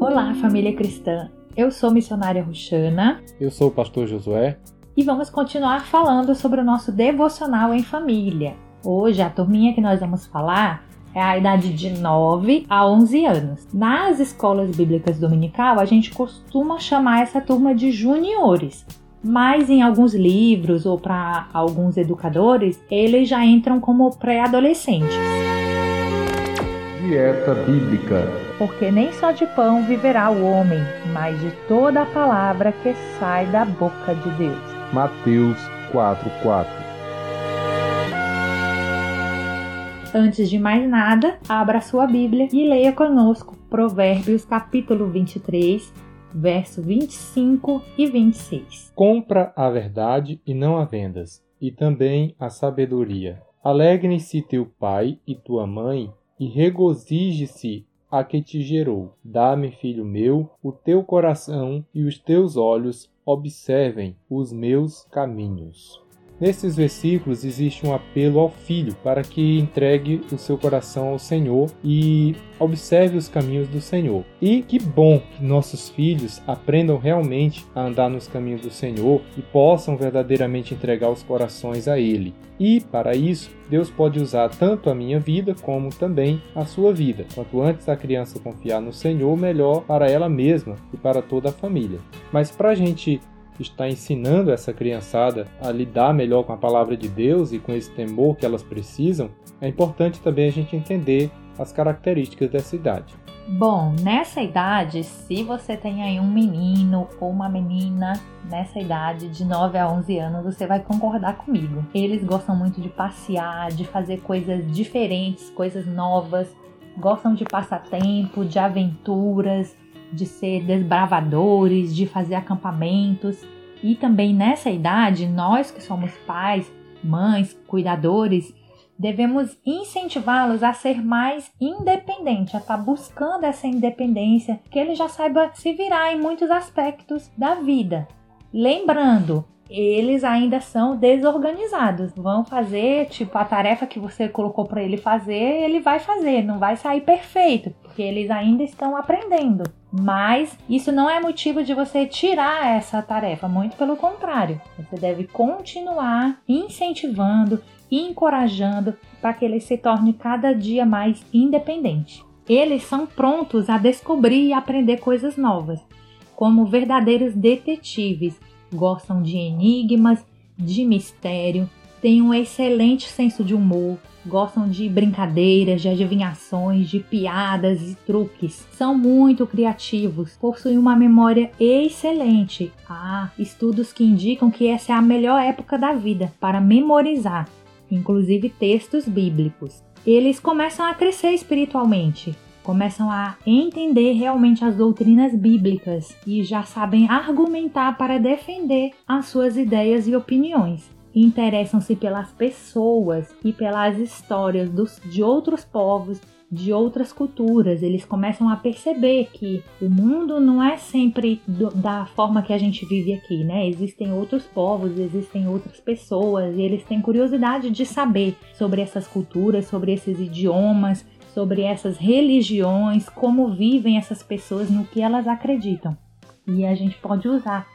Olá, família cristã. Eu sou missionária Ruxana. Eu sou o pastor Josué. E vamos continuar falando sobre o nosso devocional em família. Hoje, a turminha que nós vamos falar é a idade de 9 a 11 anos. Nas escolas bíblicas dominical, a gente costuma chamar essa turma de juniores, mas em alguns livros ou para alguns educadores, eles já entram como pré-adolescentes. Dieta Bíblica. Porque nem só de pão viverá o homem, mas de toda a palavra que sai da boca de Deus. Mateus 4:4. Antes de mais nada, abra sua Bíblia e leia conosco Provérbios capítulo 23, verso 25 e 26. Compra a verdade e não a vendas, e também a sabedoria. Alegre-se teu pai e tua mãe, e regozije-se a que te gerou. Dá-me, filho meu, o teu coração e os teus olhos observem os meus caminhos. Nesses versículos existe um apelo ao filho para que entregue o seu coração ao Senhor e observe os caminhos do Senhor. E que bom que nossos filhos aprendam realmente a andar nos caminhos do Senhor e possam verdadeiramente entregar os corações a Ele. E, para isso, Deus pode usar tanto a minha vida como também a sua vida. Quanto antes a criança confiar no Senhor, melhor para ela mesma e para toda a família. Mas para a gente está ensinando essa criançada a lidar melhor com a palavra de Deus e com esse temor que elas precisam, é importante também a gente entender as características dessa idade. Bom, nessa idade, se você tem aí um menino ou uma menina nessa idade de 9 a 11 anos, você vai concordar comigo. Eles gostam muito de passear, de fazer coisas diferentes, coisas novas, gostam de passatempo, de aventuras, de ser desbravadores, de fazer acampamentos. E também nessa idade, nós que somos pais, mães, cuidadores, devemos incentivá-los a ser mais independente, a estar tá buscando essa independência, que ele já saiba se virar em muitos aspectos da vida. Lembrando, eles ainda são desorganizados. Vão fazer, tipo, a tarefa que você colocou para ele fazer, ele vai fazer, não vai sair perfeito, porque eles ainda estão aprendendo. Mas isso não é motivo de você tirar essa tarefa, muito pelo contrário. Você deve continuar incentivando e encorajando para que ele se torne cada dia mais independente. Eles são prontos a descobrir e aprender coisas novas, como verdadeiros detetives gostam de enigmas, de mistério, têm um excelente senso de humor, gostam de brincadeiras, de adivinhações, de piadas e truques. São muito criativos, possuem uma memória excelente. Há estudos que indicam que essa é a melhor época da vida para memorizar, inclusive textos bíblicos. Eles começam a crescer espiritualmente, começam a entender realmente as doutrinas bíblicas e já sabem argumentar para defender as suas ideias e opiniões. Interessam-se pelas pessoas e pelas histórias dos, de outros povos, de outras culturas. Eles começam a perceber que o mundo não é sempre do, da forma que a gente vive aqui, né? Existem outros povos, existem outras pessoas e eles têm curiosidade de saber sobre essas culturas, sobre esses idiomas, sobre essas religiões, como vivem essas pessoas, no que elas acreditam. E a gente pode usar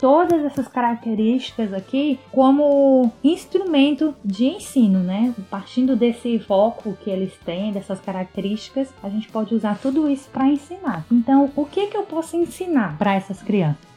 todas essas características aqui como instrumento de ensino, né? Partindo desse foco que eles têm, dessas características, a gente pode usar tudo isso para ensinar. Então, o que que eu posso ensinar para essas crianças?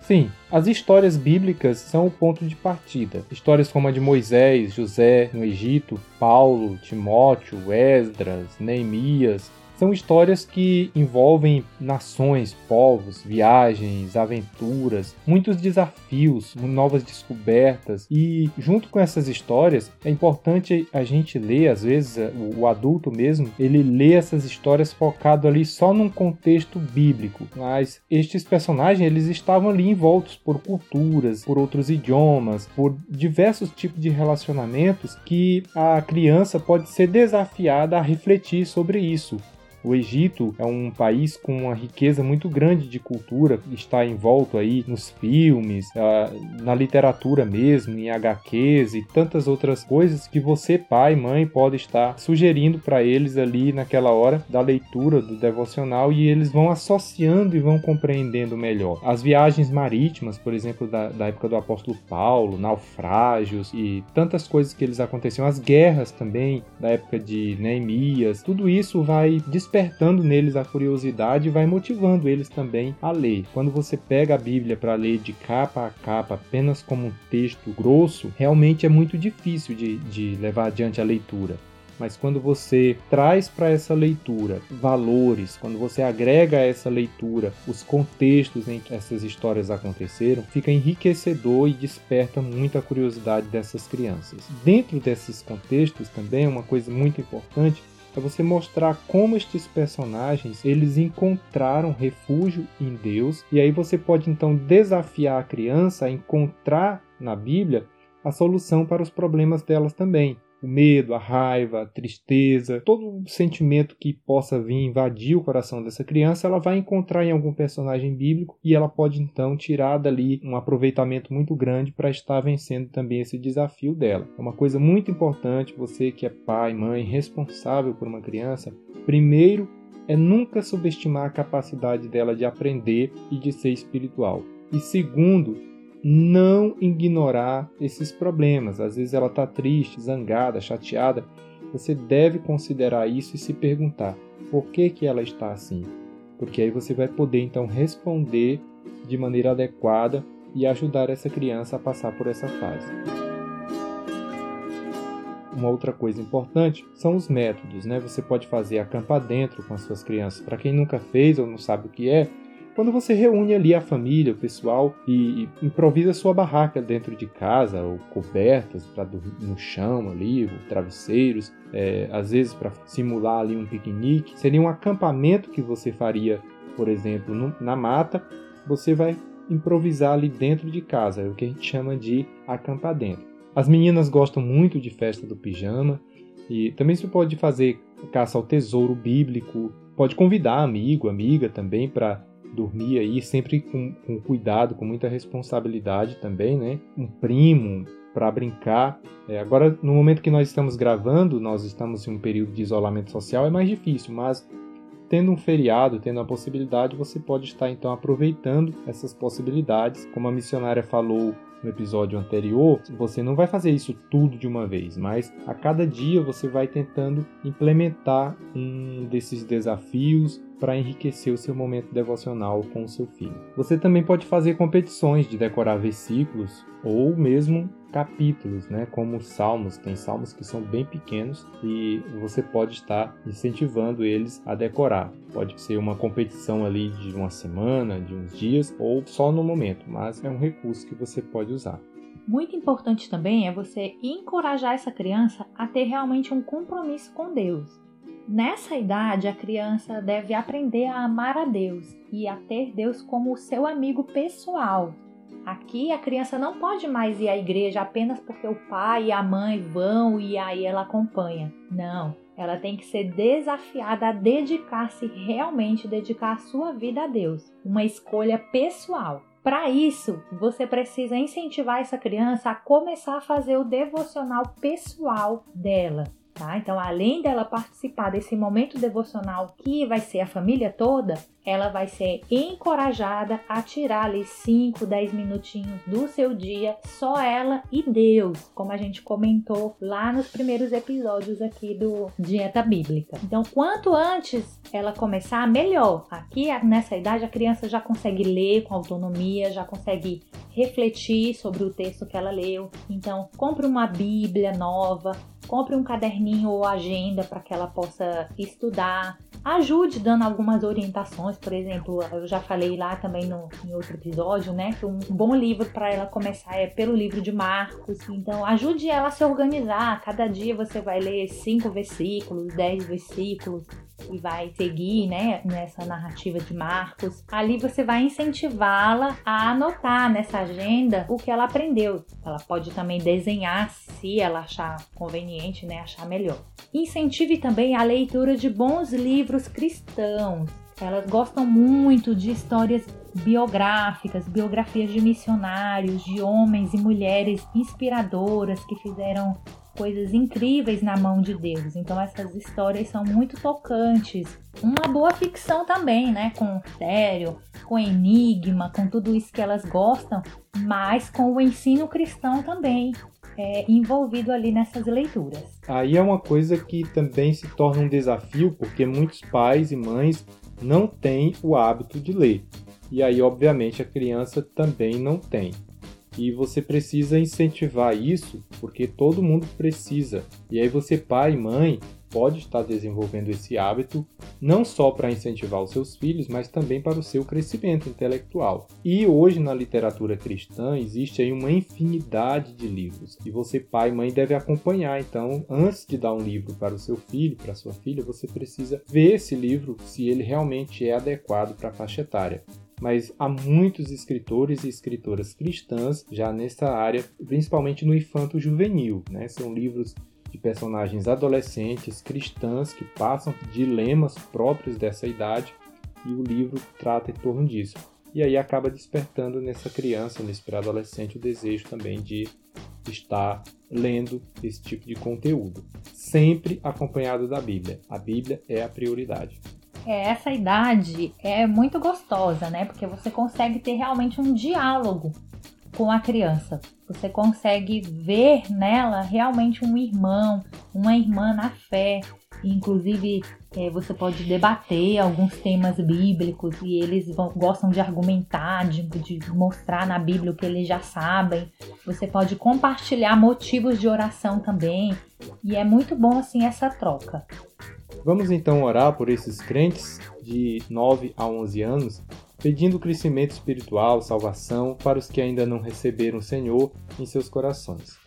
Sim, as histórias bíblicas são o ponto de partida. Histórias como a de Moisés, José no Egito, Paulo, Timóteo, Esdras, Neemias, são histórias que envolvem nações, povos, viagens, aventuras, muitos desafios, novas descobertas. E junto com essas histórias, é importante a gente ler, às vezes, o adulto mesmo, ele lê essas histórias focado ali só num contexto bíblico. Mas estes personagens, eles estavam ali envoltos por culturas, por outros idiomas, por diversos tipos de relacionamentos que a criança pode ser desafiada a refletir sobre isso. O Egito é um país com uma riqueza muito grande de cultura, está envolto aí nos filmes, ah, na literatura mesmo, em HQs e tantas outras coisas que você, pai, mãe, pode estar sugerindo para eles ali naquela hora da leitura do devocional e eles vão associando e vão compreendendo melhor. As viagens marítimas, por exemplo, da, da época do apóstolo Paulo, naufrágios e tantas coisas que eles aconteciam, as guerras também, da época de Neemias, tudo isso vai despertando neles a curiosidade e vai motivando eles também a ler. Quando você pega a Bíblia para ler de capa a capa, apenas como um texto grosso, realmente é muito difícil de, de levar adiante a leitura mas quando você traz para essa leitura valores, quando você agrega a essa leitura os contextos em que essas histórias aconteceram, fica enriquecedor e desperta muita curiosidade dessas crianças. Dentro desses contextos também uma coisa muito importante é você mostrar como estes personagens eles encontraram refúgio em Deus e aí você pode então desafiar a criança a encontrar na Bíblia a solução para os problemas delas também o medo, a raiva, a tristeza, todo sentimento que possa vir invadir o coração dessa criança, ela vai encontrar em algum personagem bíblico e ela pode então tirar dali um aproveitamento muito grande para estar vencendo também esse desafio dela. É uma coisa muito importante, você que é pai, mãe, responsável por uma criança, primeiro é nunca subestimar a capacidade dela de aprender e de ser espiritual. E segundo, não ignorar esses problemas. Às vezes ela está triste, zangada, chateada. Você deve considerar isso e se perguntar por que, que ela está assim. Porque aí você vai poder então responder de maneira adequada e ajudar essa criança a passar por essa fase. Uma outra coisa importante são os métodos, né? Você pode fazer acampa dentro com as suas crianças. Para quem nunca fez ou não sabe o que é, quando você reúne ali a família, o pessoal e, improvisa sua barraca dentro de casa, ou cobertas para dormir no chão ali, ou travesseiros, é, às vezes para simular ali um piquenique, seria um acampamento que você faria, por exemplo, no, na mata, você vai improvisar ali dentro de casa, é o que a gente chama de acampar dentro. As meninas gostam muito de festa do pijama e também se pode fazer caça ao tesouro bíblico, pode convidar amigo, amiga também para dormir aí sempre com, com cuidado, com muita responsabilidade também, né? Um primo para brincar. É, agora, no momento que nós estamos gravando, nós estamos em um período de isolamento social, é mais difícil, mas tendo um feriado, tendo a possibilidade, você pode estar então aproveitando essas possibilidades. Como a missionária falou no episódio anterior, você não vai fazer isso tudo de uma vez, mas a cada dia você vai tentando implementar um desses desafios para enriquecer o seu momento devocional com o seu filho. Você também pode fazer competições de decorar versículos ou mesmo capítulos, né? Como os salmos, tem salmos que são bem pequenos e você pode estar incentivando eles a decorar. Pode ser uma competição ali de uma semana, de uns dias ou só no momento, mas é um recurso que você pode usar. Muito importante também é você encorajar essa criança a ter realmente um compromisso com Deus. Nessa idade, a criança deve aprender a amar a Deus e a ter Deus como seu amigo pessoal, Aqui a criança não pode mais ir à igreja apenas porque o pai e a mãe vão e aí ela acompanha. Não, ela tem que ser desafiada a dedicar-se realmente, dedicar a sua vida a Deus. Uma escolha pessoal. Para isso, você precisa incentivar essa criança a começar a fazer o devocional pessoal dela. Tá? Então, além dela participar desse momento devocional que vai ser a família toda, ela vai ser encorajada a tirar ali 5, 10 minutinhos do seu dia, só ela e Deus, como a gente comentou lá nos primeiros episódios aqui do Dieta Bíblica. Então, quanto antes ela começar, melhor. Aqui nessa idade a criança já consegue ler com autonomia, já consegue refletir sobre o texto que ela leu. Então, compre uma Bíblia nova, compre um caderninho ou agenda para que ela possa estudar. Ajude dando algumas orientações, por exemplo, eu já falei lá também no, em outro episódio, né, que um bom livro para ela começar é pelo livro de Marcos. Então, ajude ela a se organizar. Cada dia você vai ler cinco versículos, dez versículos. E vai seguir, né, nessa narrativa de Marcos, ali você vai incentivá-la a anotar nessa agenda o que ela aprendeu. Ela pode também desenhar se ela achar conveniente, né, achar melhor. Incentive também a leitura de bons livros cristãos. Elas gostam muito de histórias biográficas, biografias de missionários, de homens e mulheres inspiradoras que fizeram coisas incríveis na mão de Deus. Então essas histórias são muito tocantes. Uma boa ficção também, né? Com mistério, com enigma, com tudo isso que elas gostam, mas com o ensino cristão também. É, envolvido ali nessas leituras. Aí é uma coisa que também se torna um desafio, porque muitos pais e mães não têm o hábito de ler. E aí, obviamente, a criança também não tem. E você precisa incentivar isso, porque todo mundo precisa. E aí você, pai mãe, pode estar desenvolvendo esse hábito não só para incentivar os seus filhos, mas também para o seu crescimento intelectual. E hoje na literatura cristã existe aí uma infinidade de livros e você pai e mãe deve acompanhar. Então, antes de dar um livro para o seu filho, para sua filha, você precisa ver esse livro se ele realmente é adequado para a faixa etária mas há muitos escritores e escritoras cristãs já nessa área, principalmente no infanto juvenil, né? São livros de personagens adolescentes cristãs que passam dilemas próprios dessa idade e o livro trata em torno disso. E aí acaba despertando nessa criança, nesse pré-adolescente, o desejo também de estar lendo esse tipo de conteúdo, sempre acompanhado da Bíblia. A Bíblia é a prioridade. É, essa idade é muito gostosa, né? Porque você consegue ter realmente um diálogo com a criança. Você consegue ver nela realmente um irmão, uma irmã na fé. Inclusive, é, você pode debater alguns temas bíblicos e eles vão, gostam de argumentar, de, de mostrar na Bíblia o que eles já sabem. Você pode compartilhar motivos de oração também. E é muito bom assim essa troca. Vamos então orar por esses crentes de 9 a 11 anos, pedindo crescimento espiritual, salvação para os que ainda não receberam o Senhor em seus corações.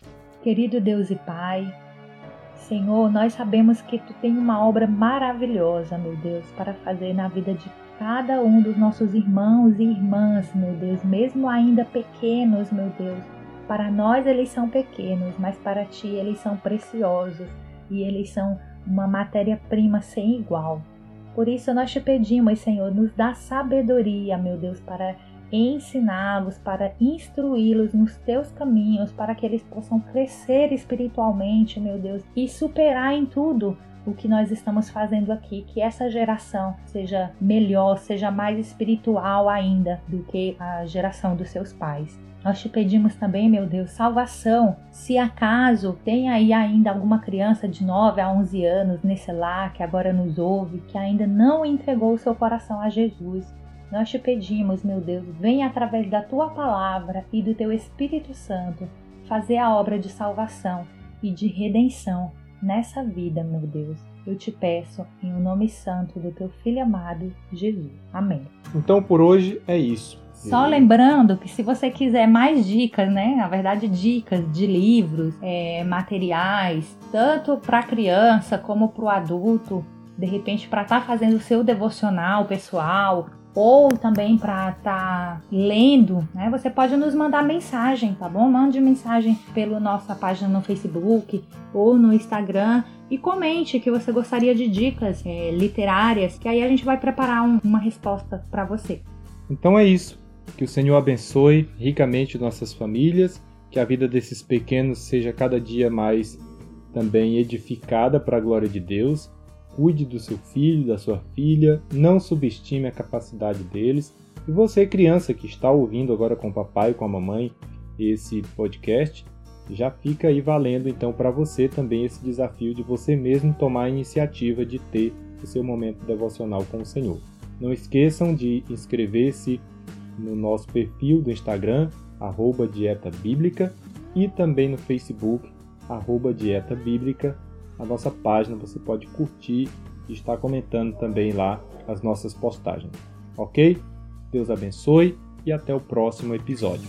Querido Deus e Pai, Senhor, nós sabemos que tu tem uma obra maravilhosa, meu Deus, para fazer na vida de cada um dos nossos irmãos e irmãs, meu Deus, mesmo ainda pequenos, meu Deus. Para nós eles são pequenos, mas para ti eles são preciosos e eles são uma matéria-prima sem igual. Por isso nós te pedimos, Senhor, nos dá sabedoria, meu Deus, para ensiná-los, para instruí-los nos teus caminhos, para que eles possam crescer espiritualmente, meu Deus, e superar em tudo o que nós estamos fazendo aqui, que essa geração seja melhor, seja mais espiritual ainda do que a geração dos seus pais. Nós te pedimos também, meu Deus, salvação. Se acaso tem aí ainda alguma criança de 9 a 11 anos nesse lar que agora nos ouve, que ainda não entregou o seu coração a Jesus, nós te pedimos, meu Deus, venha através da tua palavra e do teu Espírito Santo fazer a obra de salvação e de redenção nessa vida, meu Deus. Eu te peço em o nome santo do teu filho amado, Jesus. Amém. Então por hoje é isso. Só lembrando que se você quiser mais dicas, né? Na verdade, dicas de livros, é, materiais, tanto para criança como para o adulto, de repente para estar tá fazendo o seu devocional pessoal ou também para estar tá lendo, né? Você pode nos mandar mensagem, tá bom? Mande mensagem pela nossa página no Facebook ou no Instagram e comente que você gostaria de dicas é, literárias, que aí a gente vai preparar um, uma resposta para você. Então é isso. Que o Senhor abençoe ricamente nossas famílias, que a vida desses pequenos seja cada dia mais também edificada para a glória de Deus. Cuide do seu filho, da sua filha, não subestime a capacidade deles. E você, criança que está ouvindo agora com o papai e com a mamãe esse podcast, já fica aí valendo então para você também esse desafio de você mesmo tomar a iniciativa de ter o seu momento devocional com o Senhor. Não esqueçam de inscrever-se no nosso perfil do Instagram, arroba Dieta Bíblica, e também no Facebook, arroba Dieta Bíblica. A nossa página você pode curtir e estar comentando também lá as nossas postagens. Ok? Deus abençoe e até o próximo episódio.